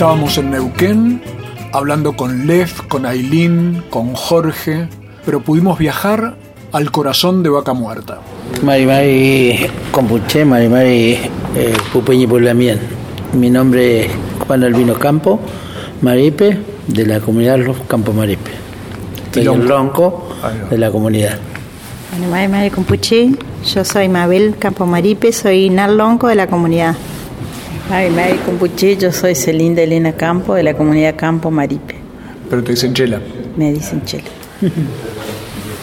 Estábamos en Neuquén hablando con Lev, con Ailín, con Jorge, pero pudimos viajar al corazón de Vaca Muerta. Mari Mari Compuché, Mari Mari eh, Pupeñi Pulamien. Mi nombre es Juan Albino Campo, Maripe, de la comunidad Los Campo Maripe. Soy el ronco de la comunidad. Bueno, Mari Mari Compuché, yo soy Mabel Campo Maripe, soy Narlonco de la comunidad. Mari Mari Compuché, yo soy Celinda Elena Campo de la comunidad Campo Maripe. Pero te dicen Chela. Me dicen Chela.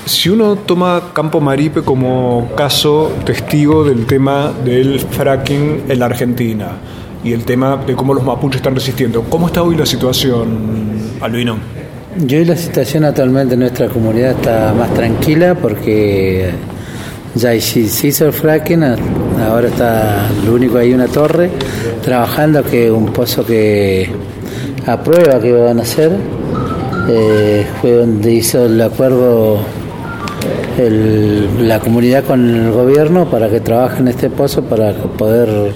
Si uno toma Campo Maripe como caso testigo del tema del fracking en la Argentina y el tema de cómo los mapuches están resistiendo, ¿cómo está hoy la situación, Albino? Yo y la situación actualmente en nuestra comunidad está más tranquila porque ya se hizo el fracking, ahora está lo único ahí una torre trabajando que un pozo que a prueba que van a hacer eh, fue donde hizo el acuerdo la comunidad con el gobierno para que trabaje en este pozo para poder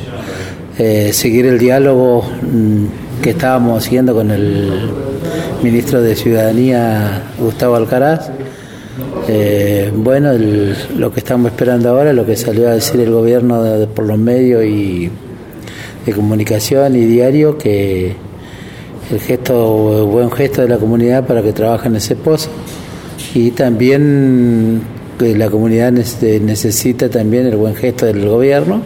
eh, seguir el diálogo mm, que estábamos siguiendo con el ministro de Ciudadanía Gustavo Alcaraz. Eh, bueno, el, lo que estamos esperando ahora, lo que salió a decir el gobierno de, por los medios y de comunicación y diario, que el gesto, el buen gesto de la comunidad para que trabaje en ese pozo y también que la comunidad necesita también el buen gesto del gobierno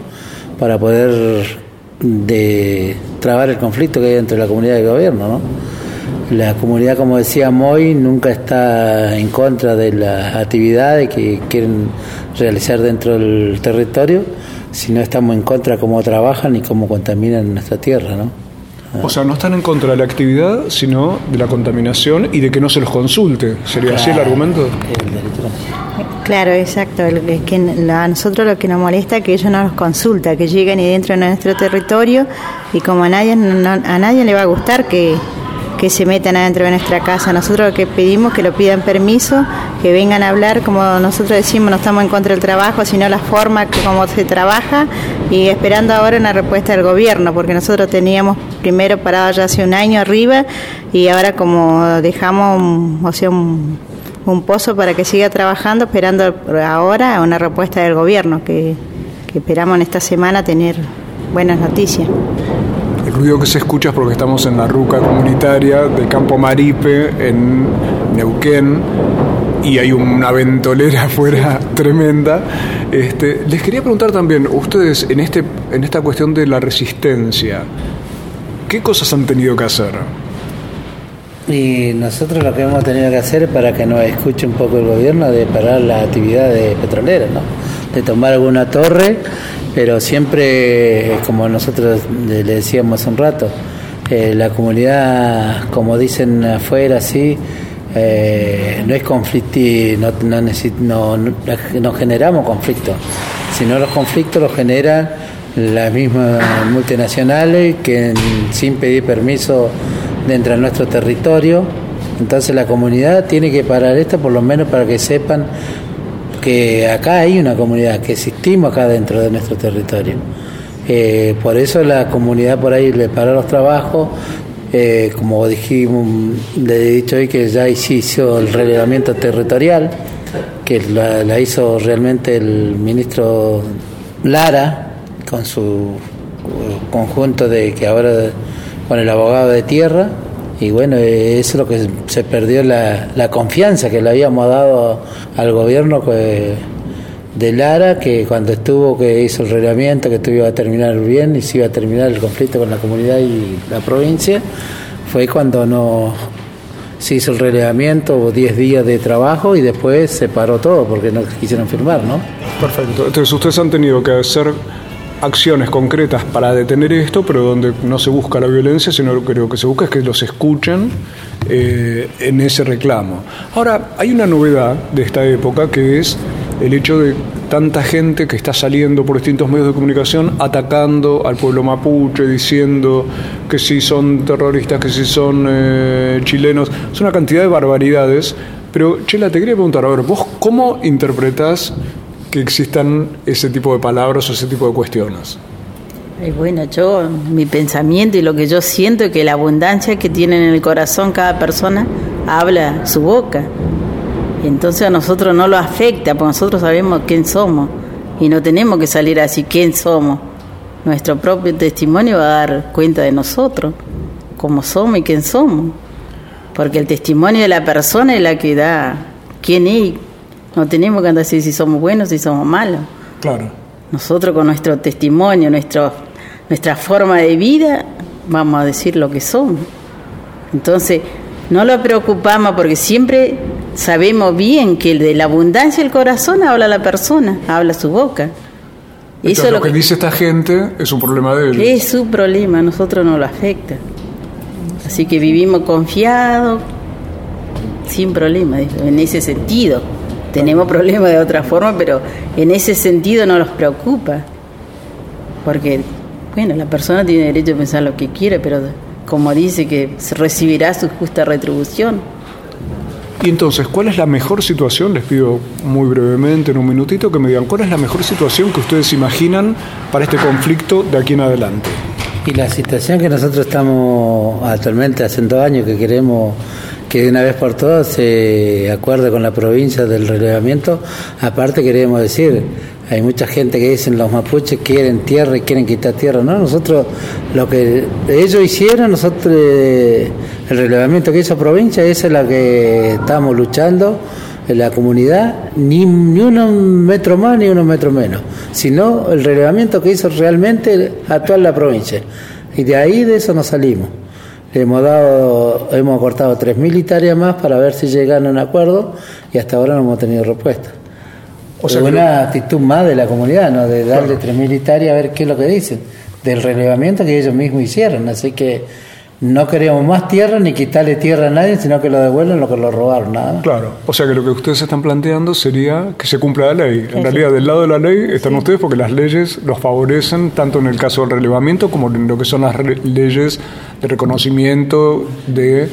para poder de trabar el conflicto que hay entre la comunidad y el gobierno, ¿no? La comunidad, como decía Moy, nunca está en contra de las actividades que quieren realizar dentro del territorio, sino estamos en contra de cómo trabajan y cómo contaminan nuestra tierra, ¿no? O sea, no están en contra de la actividad, sino de la contaminación y de que no se los consulte. ¿Sería así el argumento? Claro, exacto. Es que a nosotros lo que nos molesta es que ellos no nos consultan, que lleguen y dentro de nuestro territorio y como a nadie, no, a nadie le va a gustar que, que se metan adentro de nuestra casa. Nosotros lo que pedimos que lo pidan permiso, que vengan a hablar, como nosotros decimos, no estamos en contra del trabajo, sino la forma como se trabaja y esperando ahora una respuesta del gobierno, porque nosotros teníamos primero parado ya hace un año arriba y ahora como dejamos o sea, un, pozo para que siga trabajando, esperando ahora una respuesta del gobierno, que, que esperamos en esta semana tener buenas noticias. Ruido que se escucha es porque estamos en la ruca comunitaria de Campo Maripe, en Neuquén, y hay una ventolera afuera tremenda. Este, les quería preguntar también, ustedes en, este, en esta cuestión de la resistencia, ¿qué cosas han tenido que hacer? Y nosotros lo que hemos tenido que hacer para que nos escuche un poco el gobierno de parar las actividades petroleras, ¿no? de tomar alguna torre, pero siempre, como nosotros le decíamos hace un rato, eh, la comunidad, como dicen afuera, sí, eh, no es conflicto, no, no, no, no generamos conflictos, sino los conflictos los generan las mismas multinacionales que sin pedir permiso dentro de nuestro territorio. Entonces la comunidad tiene que parar esto por lo menos para que sepan que acá hay una comunidad, que existimos acá dentro de nuestro territorio. Eh, por eso la comunidad por ahí le paró los trabajos, eh, como dijimos, le he dicho hoy que ya hizo el relevamiento territorial, que la, la hizo realmente el ministro Lara con su conjunto de que ahora con el abogado de tierra y bueno, es lo que se perdió la, la confianza que le habíamos dado al gobierno de Lara, que cuando estuvo, que hizo el reglamento, que esto iba a terminar bien y se iba a terminar el conflicto con la comunidad y la provincia, fue cuando no se hizo el relevamiento, hubo 10 días de trabajo y después se paró todo porque no quisieron firmar, ¿no? Perfecto. Entonces ustedes han tenido que hacer acciones concretas para detener esto, pero donde no se busca la violencia, sino que lo que se busca es que los escuchen eh, en ese reclamo. Ahora, hay una novedad de esta época que es el hecho de tanta gente que está saliendo por distintos medios de comunicación atacando al pueblo mapuche, diciendo que si son terroristas, que si son eh, chilenos, es una cantidad de barbaridades. Pero, Chela, te quería preguntar, a ver, ¿vos cómo interpretás que existan ese tipo de palabras o ese tipo de cuestiones? bueno, yo, mi pensamiento y lo que yo siento es que la abundancia que tiene en el corazón cada persona habla su boca. Y entonces a nosotros no lo afecta, porque nosotros sabemos quién somos y no tenemos que salir así quién somos. Nuestro propio testimonio va a dar cuenta de nosotros, cómo somos y quién somos. Porque el testimonio de la persona es la que da quién es. No tenemos que andar así si somos buenos, si somos malos. Claro. Nosotros con nuestro testimonio, nuestro, nuestra forma de vida, vamos a decir lo que somos. Entonces, no lo preocupamos porque siempre sabemos bien que de la abundancia del corazón habla la persona, habla su boca. Eso lo, que, dice esta gente es un problema de ellos. Es su problema, a nosotros no lo afecta. Así que vivimos confiados, sin problema, en ese sentido. Tenemos problemas de otra forma, pero en ese sentido no nos preocupa. Porque, bueno, la persona tiene derecho a pensar lo que quiere, pero como dice que recibirá su justa retribución. Y entonces, ¿cuál es la mejor situación? Les pido muy brevemente, en un minutito, que me digan, ¿cuál es la mejor situación que ustedes imaginan para este conflicto de aquí en adelante? Y la situación que nosotros estamos actualmente haciendo años que queremos que de una vez por todas se acuerde con la provincia del relevamiento. Aparte queremos decir, hay mucha gente que dicen los mapuches quieren tierra y quieren quitar tierra. No, nosotros lo que ellos hicieron, nosotros el relevamiento que hizo provincia, esa es la que estamos luchando en la comunidad, ni, ni uno metro más ni uno metro menos, sino el relevamiento que hizo realmente actual la provincia. Y de ahí de eso nos salimos hemos dado, hemos cortado 3.000 hectáreas más para ver si llegan a un acuerdo y hasta ahora no hemos tenido respuesta. O sea, es una actitud más de la comunidad, ¿no? De darle 3.000 hectáreas a ver qué es lo que dicen, del relevamiento que ellos mismos hicieron. Así que no queremos más tierra ni quitarle tierra a nadie, sino que lo devuelvan lo que lo robaron, nada Claro, o sea que lo que ustedes están planteando sería que se cumpla la ley. En realidad, del lado de la ley están ustedes porque las leyes los favorecen tanto en el caso del relevamiento como en lo que son las leyes de reconocimiento de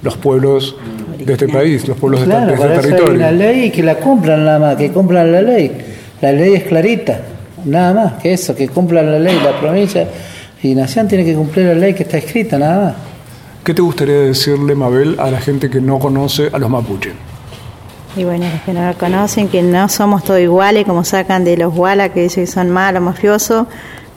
los pueblos de este país, los pueblos de, este territorio. Hay una ley que la cumplan nada más, que cumplan la ley. La ley es clarita, nada más que eso, que cumplan la ley, la provincia y Nación tiene que cumplir la ley que está escrita, nada más. ¿Qué te gustaría decirle, Mabel, a la gente que no conoce a los mapuches? Y bueno, los que no lo conocen, que no somos todos iguales, como sacan de los Walla, que dicen que son malos, mafiosos,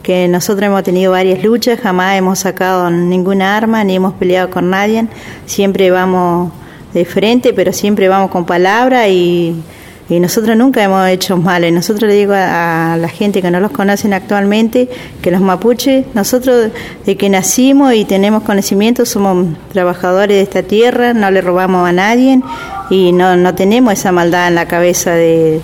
que nosotros hemos tenido varias luchas, jamás hemos sacado ninguna arma, ni hemos peleado con nadie, siempre vamos de frente, pero siempre vamos con palabra y y nosotros nunca hemos hecho mal. Y nosotros le digo a, la gente que no los conocen actualmente que los mapuches, nosotros de que nacimos y tenemos conocimiento, somos trabajadores de esta tierra, no le robamos a nadie y no, no tenemos esa maldad en la cabeza de,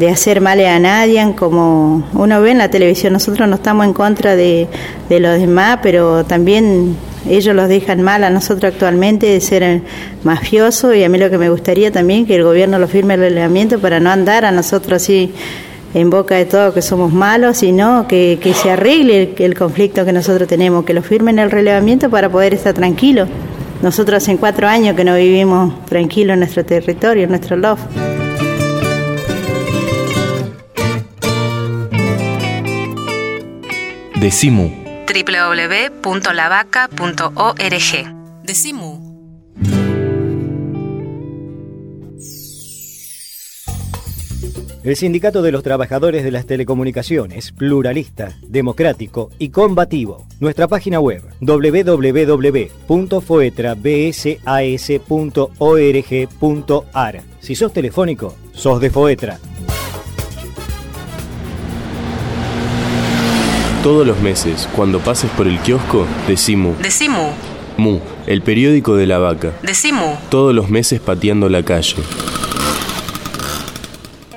de hacer mal a nadie, como uno ve en la televisión, nosotros no estamos en contra de, los demás, pero también ellos los dejan mal a nosotros actualmente de ser mafiosos y a mí lo que me gustaría también que el gobierno lo firme el relevamiento para no andar a nosotros así en boca de todo que somos malos, sino que, se arregle el, conflicto que nosotros tenemos, que lo firmen el relevamiento para poder estar tranquilos. Nosotros hace cuatro años que no vivimos tranquilos en nuestro territorio, en nuestro loft. Decimu www.lavaca.org. Decimu. El Sindicato de los Trabajadores de las Telecomunicaciones, pluralista, democrático y combativo. Nuestra página web www.foetrabsas.org.ar. Si sos telefónico, sos de Foetra. Todos los meses, cuando pases por el kiosco, decimu. Decimu. Mu, el periódico de la vaca. Decimu. Todos los meses pateando la calle.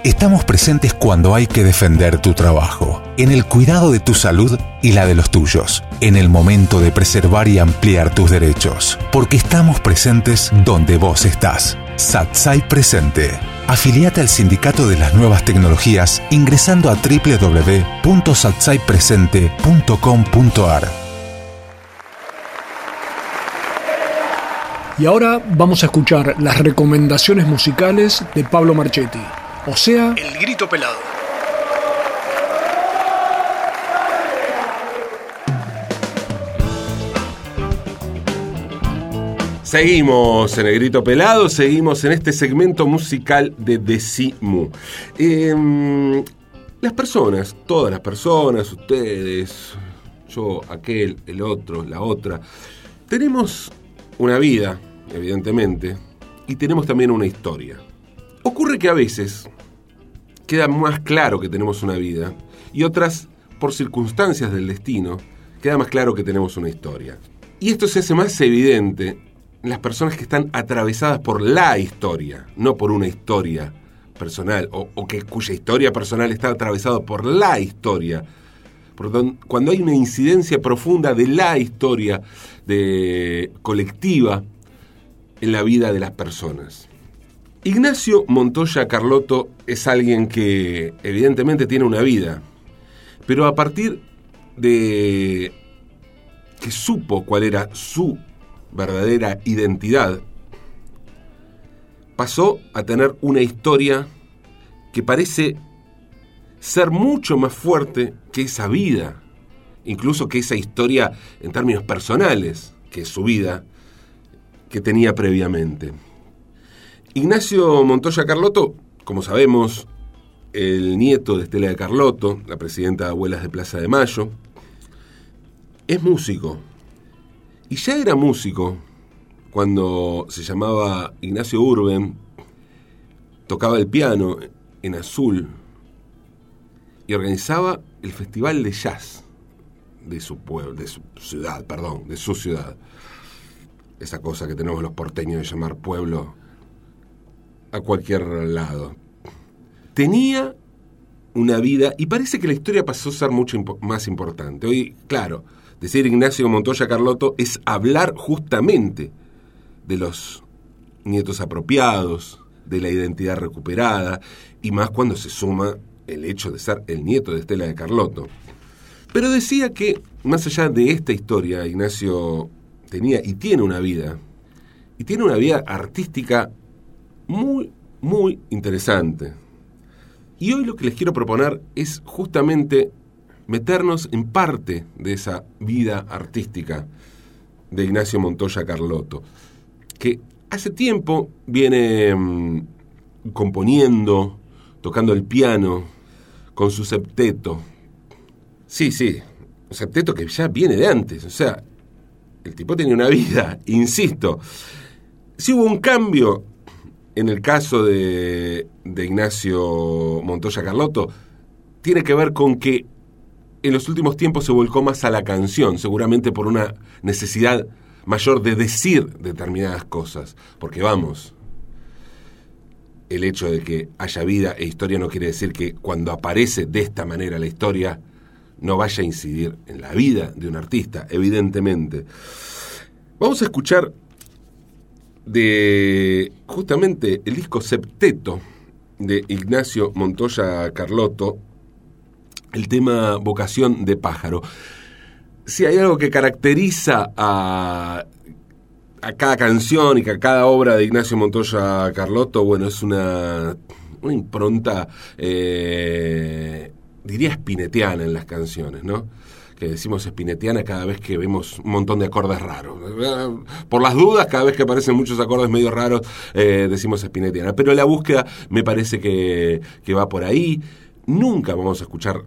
Estamos presentes cuando hay que defender tu trabajo en el cuidado de tu salud y la de los tuyos, en el momento de preservar y ampliar tus derechos, porque estamos presentes donde vos estás. Satsai Presente. Afiliate al Sindicato de las Nuevas Tecnologías ingresando a www.satsaipresente.com.ar. Y ahora vamos a escuchar las recomendaciones musicales de Pablo Marchetti, o sea, El Grito Pelado. Seguimos en el grito pelado, seguimos en este segmento musical de Decimu. Em, las personas, todas las personas, ustedes, yo, aquel, el otro, la otra, tenemos una vida, evidentemente, y tenemos también una historia. Ocurre que a veces queda más claro que tenemos una vida y otras, por circunstancias del destino, queda más claro que tenemos una historia. Y esto se hace más evidente las personas que están atravesadas por la historia, no por una historia personal, o, que cuya historia personal está atravesada por la historia. cuando hay una incidencia profunda de la historia de, colectiva en la vida de las personas. Ignacio Montoya Carlotto es alguien que evidentemente tiene una vida, pero a partir de que supo cuál era su verdadera identidad, pasó a tener una historia que parece ser mucho más fuerte que esa vida, incluso que esa historia en términos personales, que su vida que tenía previamente. Ignacio Montoya Carlotto, como sabemos, el nieto de Estela de Carlotto, la presidenta de Abuelas de Plaza de Mayo, es músico, y ya era músico cuando se llamaba Ignacio Urben, tocaba el piano en azul y organizaba el festival de jazz de su pueblo, de su ciudad, perdón, de su ciudad. Esa cosa que tenemos los porteños de llamar pueblo a cualquier lado. Tenía una vida y parece que la historia pasó a ser mucho más importante. Hoy, claro, Decir Ignacio Montoya Carlotto es hablar justamente de los nietos apropiados, de la identidad recuperada, y más cuando se suma el hecho de ser el nieto de Estela de Carlotto. Pero decía que, más allá de esta historia, Ignacio tenía y tiene una vida, y tiene una vida artística muy, muy interesante. Y hoy lo que les quiero proponer es justamente meternos en parte de esa vida artística de Ignacio Montoya Carlotto, que hace tiempo viene mm, componiendo, tocando el piano con su septeto. Sí, sí, un septeto que ya viene de antes, o sea, el tipo tenía una vida, insisto. Si hubo un cambio en el caso de, de Ignacio Montoya Carlotto, tiene que ver con que en los últimos tiempos se volcó más a la canción, seguramente por una necesidad mayor de decir determinadas cosas. Porque vamos, el hecho de que haya vida e historia no quiere decir que cuando aparece de esta manera la historia no vaya a incidir en la vida de un artista, evidentemente. Vamos a escuchar de justamente el disco Septeto de Ignacio Montoya Carlotto, el tema vocación de pájaro. Si hay algo que caracteriza a, a cada canción y a cada obra de Ignacio Montoya Carlotto, bueno, es una, una impronta, eh, diría espinetiana en las canciones, ¿no? que decimos espinetiana cada vez que vemos un montón de acordes raros. Por las dudas, cada vez que aparecen muchos acordes medio raros, eh, decimos espinetiana. Pero la búsqueda me parece que, que va por ahí. Nunca vamos a escuchar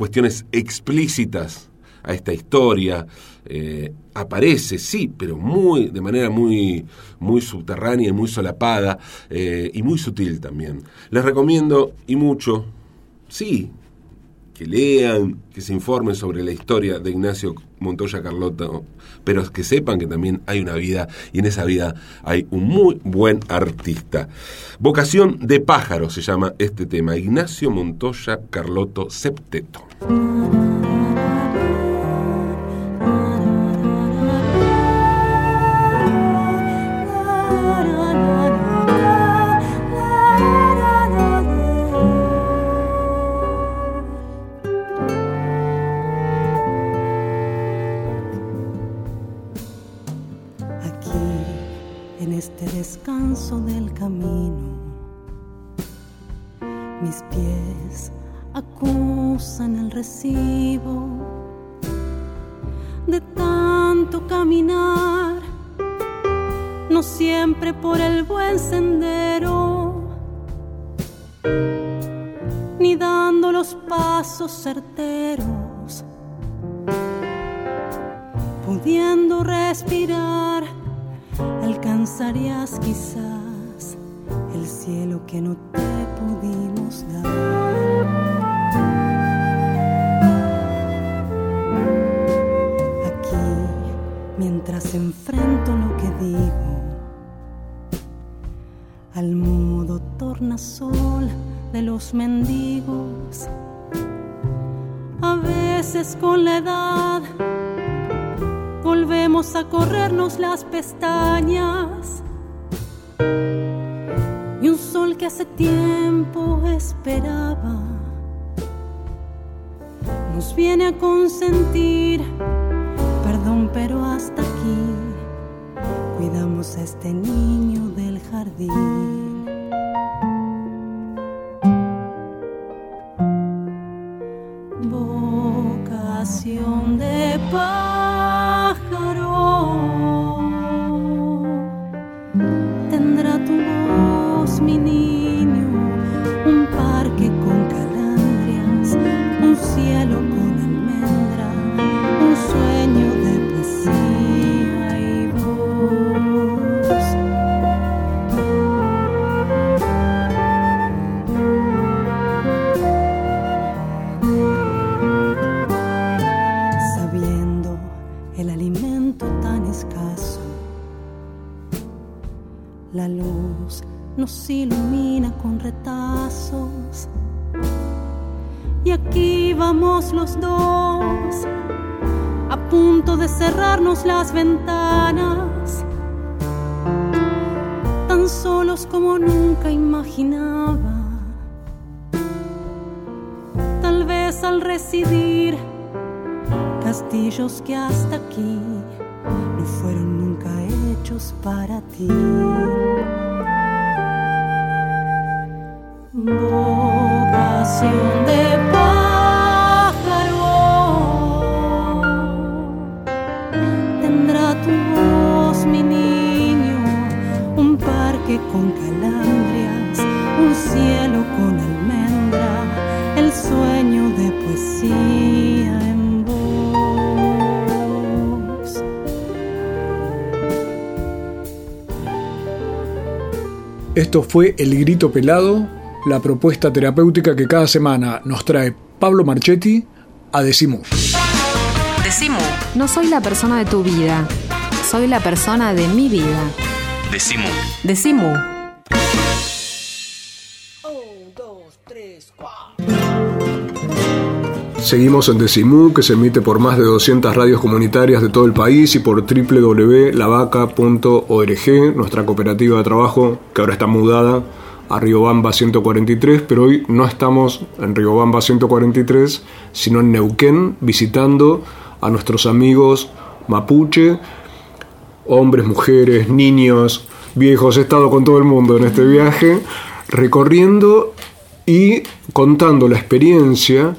cuestiones explícitas a esta historia. Eh, aparece, sí, pero muy, de manera muy, muy subterránea y muy solapada eh, y muy sutil también. Les recomiendo y mucho, sí, que lean, que se informen sobre la historia de Ignacio Montoya Carlota, pero que sepan que también hay una vida y en esa vida hay un muy buen artista. Vocación de pájaro se llama este tema, Ignacio Montoya Carloto Septeto. Del camino. Mis pies acusan el recibo de tanto caminar, no siempre por el buen sendero, ni dando los pasos certeros, pudiendo respirar, alcanzarías quizás el cielo que no te pudimos dar. mientras enfrento lo que digo al mudo tornasol de los mendigos. A veces con la edad volvemos a corrernos las pestañas. Y un sol que hace tiempo esperaba nos viene a consentir. Pero hasta aquí. Cuidamos a este niño del jardín. Las ventanas, tan solos como nunca imaginaba. Tal vez al residir castillos que hasta aquí no fueron nunca hechos para ti. Esto fue El Grito Pelado, la propuesta terapéutica que cada semana nos trae Pablo Marchetti a Decimu. Decimu. No soy la persona de tu vida, soy la persona de mi vida. Decimu. Decimu. Seguimos en Decimú, que se emite por más de 200 radios comunitarias de todo el país y por www.lavaca.org, nuestra cooperativa de trabajo que ahora está mudada a Riobamba 143, pero hoy no estamos en Riobamba 143, sino en Neuquén, visitando a nuestros amigos mapuche, hombres, mujeres, niños, viejos. He estado con todo el mundo en este viaje, recorriendo y contando la experiencia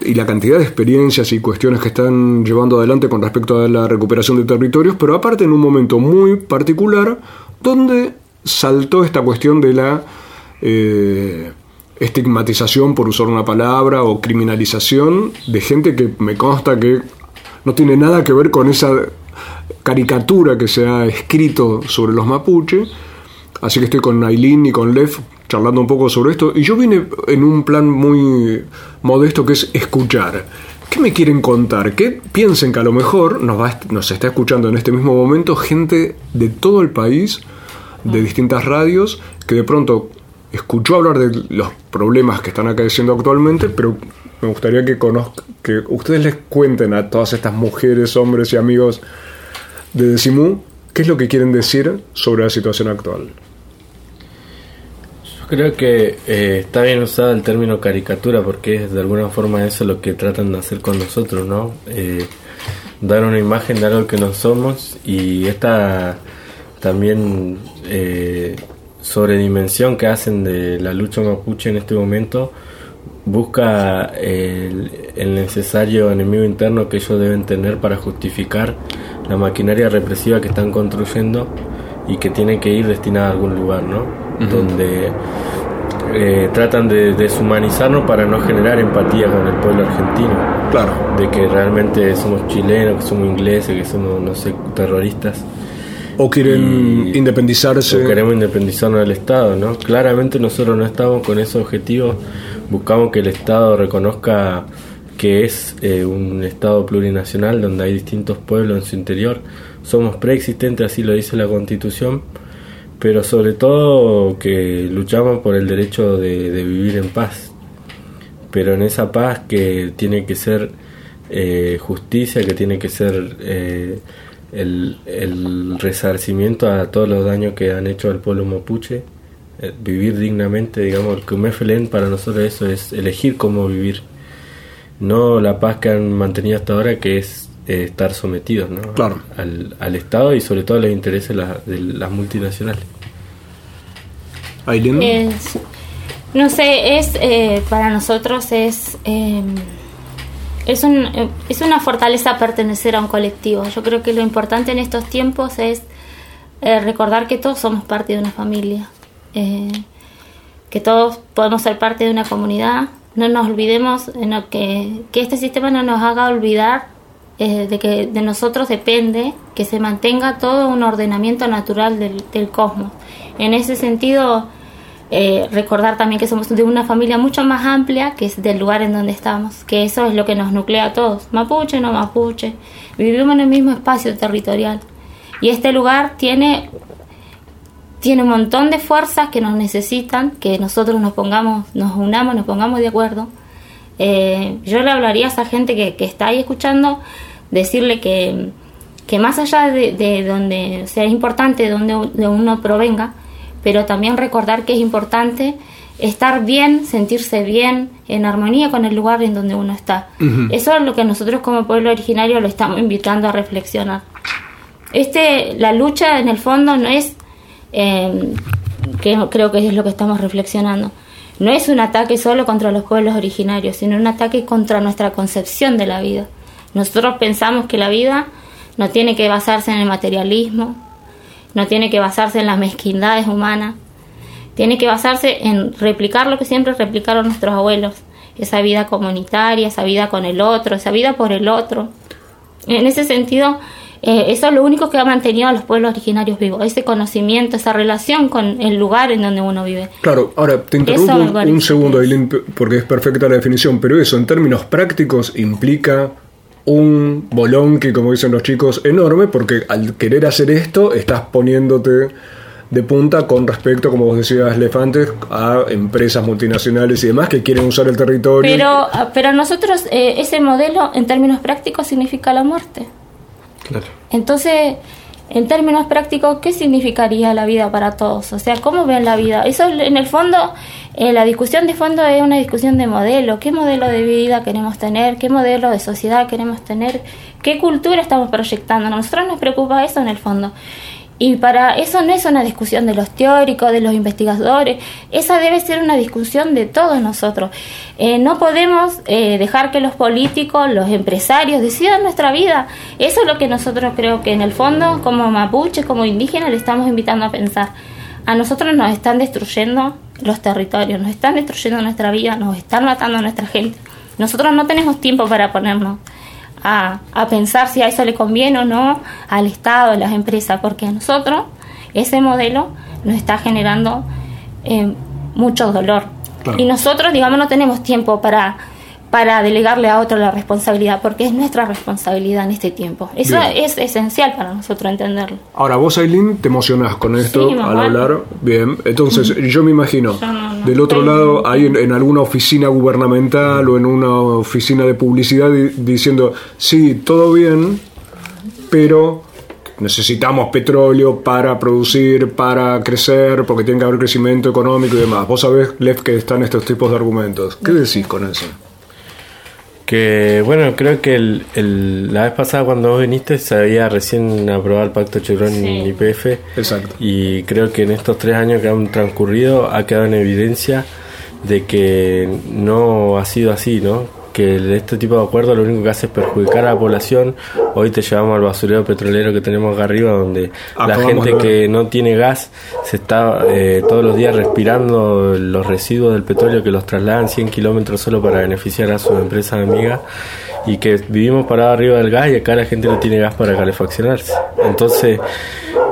y la cantidad de experiencias y cuestiones que están llevando adelante con respecto a la recuperación de territorios, pero aparte en un momento muy particular donde saltó esta cuestión de la eh, estigmatización, por usar una palabra, o criminalización de gente que me consta que no tiene nada que ver con esa caricatura que se ha escrito sobre los mapuche. Así que estoy con Aileen y con Lev charlando un poco sobre esto. Y yo vine en un plan muy modesto que es escuchar. ¿Qué me quieren contar? ¿Qué piensen que a lo mejor nos, va, nos está escuchando en este mismo momento gente de todo el país, de distintas radios, que de pronto escuchó hablar de los problemas que están acaeciendo actualmente, pero me gustaría que, conozca, que ustedes les cuenten a todas estas mujeres, hombres y amigos de Decimú qué es lo que quieren decir sobre la situación actual. Creo que eh, está bien usado el término caricatura porque es de alguna forma eso lo que tratan de hacer con nosotros, ¿no? Eh, dar una imagen de algo que no somos y esta también eh, sobredimensión que hacen de la lucha mapuche en este momento busca el, el necesario enemigo interno que ellos deben tener para justificar la maquinaria represiva que están construyendo y que tiene que ir destinada a algún lugar, ¿no? Donde eh, tratan de deshumanizarnos para no generar empatía con el pueblo argentino. Claro. De que realmente somos chilenos, que somos ingleses, que somos, no sé, terroristas. O quieren independizarse. O queremos independizarnos del Estado, ¿no? Claramente nosotros no estamos con ese objetivo. Buscamos que el Estado reconozca que es eh, un Estado plurinacional donde hay distintos pueblos en su interior. Somos preexistentes, así lo dice la Constitución, pero sobre todo que luchamos por el derecho de, vivir en paz. Pero en esa paz que tiene que ser eh, justicia, que tiene que ser eh, el, el resarcimiento a todos los daños que han hecho al pueblo mapuche, eh, vivir dignamente, digamos, el Kumefelen para nosotros eso es elegir cómo vivir no la paz que han mantenido hasta ahora, que es eh, estar sometidos ¿no? Claro. al, al Estado y sobre todo a los intereses de, la- de las multinacionales. Aileen. Es- no sé, es eh, para nosotros es eh, es, un, eh, es una fortaleza pertenecer a un colectivo. Yo creo que lo importante en estos tiempos es eh, recordar que todos somos parte de una familia, eh, que todos podemos ser parte de una comunidad. No nos olvidemos en lo que, que este sistema no nos haga olvidar eh, de que de nosotros depende que se mantenga todo un ordenamiento natural del, del cosmos. En ese sentido, eh, recordar también que somos de una familia mucho más amplia que es del lugar en donde estamos, que eso es lo que nos nuclea a todos, mapuche, no mapuche, vivimos en el mismo espacio territorial. Y este lugar tiene, tiene un montón de fuerzas que nos necesitan, que nosotros nos pongamos, nos unamos, nos pongamos de acuerdo. Eh, yo le hablaría a esa gente que, que está ahí escuchando, decirle que, que más allá de, de donde sea importante de donde de uno provenga, pero también recordar que es importante estar bien, sentirse bien, en armonía con el lugar en donde uno está. Eso es lo que nosotros como pueblo originario lo estamos invitando a reflexionar. Este, la lucha en el fondo no es, eh, que creo que es lo que estamos reflexionando, no es un ataque solo contra los pueblos originarios, sino un ataque contra nuestra concepción de la vida. Nosotros pensamos que la vida no tiene que basarse en el materialismo, no tiene que basarse en las mezquindades humanas, tiene que basarse en replicar lo que siempre replicaron nuestros abuelos, esa vida comunitaria, esa vida con el otro, esa vida por el otro. En ese sentido, eh, eso es lo único que ha mantenido a los pueblos originarios vivos, ese conocimiento, esa relación con el lugar en donde uno vive. Claro, ahora te interrumpo un, segundo, Aileen, porque es perfecta la definición, pero eso en términos prácticos implica un bolón que, como dicen los chicos, enorme, porque al querer hacer esto estás poniéndote de punta con respecto, como vos decías, Lef, antes, a empresas multinacionales y demás que quieren usar el territorio. Pero, ah, pero nosotros, eh, ese modelo en términos prácticos significa la muerte. Claro. Entonces, en términos prácticos, ¿qué significaría la vida para todos? O sea, ¿cómo ven la vida? Eso en el fondo, eh, la discusión de fondo es una discusión de modelo. ¿Qué modelo de vida queremos tener? ¿Qué modelo de sociedad queremos tener? ¿Qué cultura estamos proyectando? A nosotros nos preocupa eso en el fondo. Y para eso no es una discusión de los teóricos, de los investigadores, esa debe ser una discusión de todos nosotros. Eh, no podemos eh, dejar que los políticos, los empresarios decidan nuestra vida. Eso es lo que nosotros creo que en el fondo, como mapuches, como indígenas, le estamos invitando a pensar. A nosotros nos están destruyendo los territorios, nos están destruyendo nuestra vida, nos están matando a nuestra gente. Nosotros no tenemos tiempo para ponernos a, a pensar si a eso le conviene o no al Estado, a las empresas, porque a nosotros ese modelo nos está generando eh, mucho dolor. Claro. Y nosotros, digamos, no tenemos tiempo para, para delegarle a otro la responsabilidad, porque es nuestra responsabilidad en este tiempo. Eso Bien. es esencial para nosotros entenderlo. Ahora, vos, Aileen, te emocionás con esto Sí, al hablar. Bien, entonces yo me imagino, Yo no, no. del otro lado, hay en, en alguna oficina gubernamental o en una oficina de publicidad di- diciendo, sí, todo bien, pero necesitamos petróleo para producir, para crecer, porque tiene que haber crecimiento económico y demás. Vos sabés, Lev, que están estos tipos de argumentos. ¿Qué decís con eso? Que bueno, creo que el, el- la vez pasada cuando vos viniste se había recién aprobado el pacto Chevron Sí. en IPF. Exacto. Y creo que en estos tres años que han transcurrido ha quedado en evidencia de que no ha sido así, ¿no? Que este tipo de acuerdo lo único que hace es perjudicar a la población. Hoy te llevamos al basurero petrolero que tenemos acá arriba, donde la gente que no tiene gas se está eh, todos los días respirando los residuos del petróleo que los trasladan 100 kilómetros solo para beneficiar a sus empresas amigas y que vivimos parados arriba del gas y acá la gente no tiene gas para calefaccionarse. Entonces,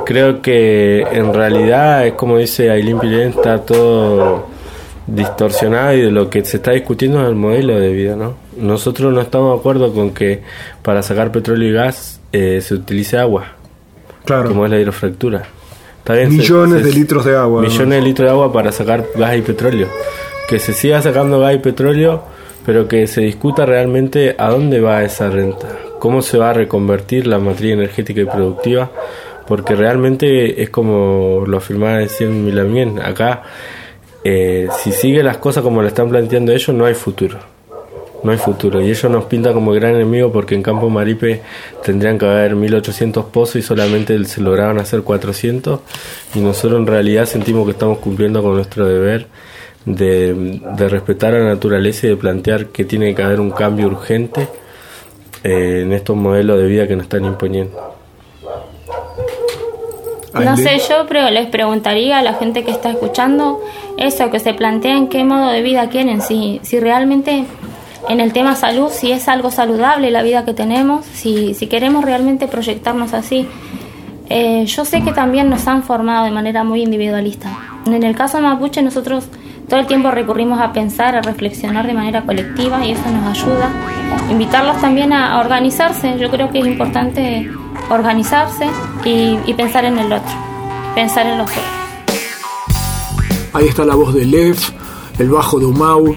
creo que en realidad es como dice Ailín Pilén, está todo distorsionado y de lo que se está discutiendo es el modelo de vida, ¿no? Nosotros no estamos de acuerdo con que para sacar petróleo y gas eh, se utilice agua, Claro. como es la hidrofractura. Se- Millones se- de litros de agua. millones de litros de agua para sacar gas y petróleo. Que se siga sacando gas y petróleo, pero que se discuta realmente a dónde va esa renta, cómo se va a reconvertir la matriz energética y productiva, porque realmente es como lo afirmaba decían Milamien, acá eh, si sigue las cosas como lo están planteando ellos, no hay futuro. No hay futuro. Y ellos nos pintan como gran enemigo porque en Campo Maripe tendrían que haber 1800 pozos y solamente se lograban hacer 400. Y nosotros en realidad sentimos que estamos cumpliendo con nuestro deber de, de respetar a la naturaleza y de plantear que tiene que haber un cambio urgente eh, en estos modelos de vida que nos están imponiendo. No sé, yo pero les preguntaría a la gente que está escuchando eso, que se planteen qué modo de vida quieren, si, si realmente en el tema salud, si es algo saludable la vida que tenemos, si, si queremos realmente proyectarnos así. Eh, yo sé que también nos han formado de manera muy individualista. En el caso mapuche nosotros todo el tiempo recurrimos a pensar, a reflexionar de manera colectiva y eso nos ayuda. Invitarlos también a, organizarse. Yo creo que es importante organizarse y pensar en el otro, pensar en los otros. Ahí está la voz de Lev, el bajo de Umau,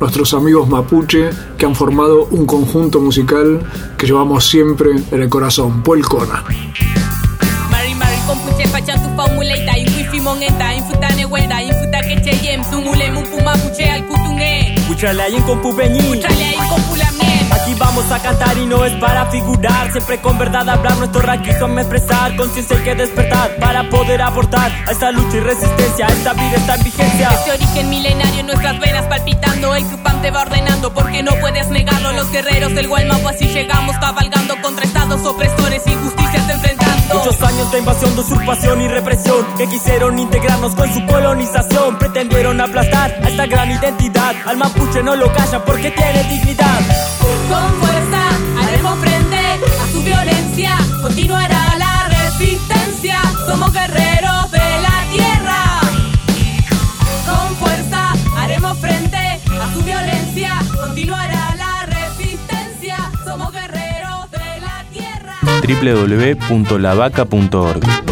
nuestros amigos mapuche que han formado un conjunto musical que llevamos siempre en el corazón, Puelcona. A cantar y no es para figurar. Siempre con verdad hablar nuestro raquito expresar. Conciencia hay que despertar para poder aportar A esta lucha y resistencia, esta vida está en vigencia. Este origen milenario en nuestras venas palpitando. El Cupam te va ordenando porque no puedes negarlo. Los guerreros del Gualmapu así llegamos cabalgando Contra estados opresores y justicias enfrentando. Muchos años de invasión, de usurpación y represión Que quisieron integrarnos con su colonización. Pretendieron aplastar a esta gran identidad. Al mapuche no lo callan porque tiene dignidad. Con Continuará la resistencia. Somos guerreros de la tierra. Con fuerza haremos frente a su violencia. Continuará la resistencia. Somos guerreros de la tierra. www.lavaca.org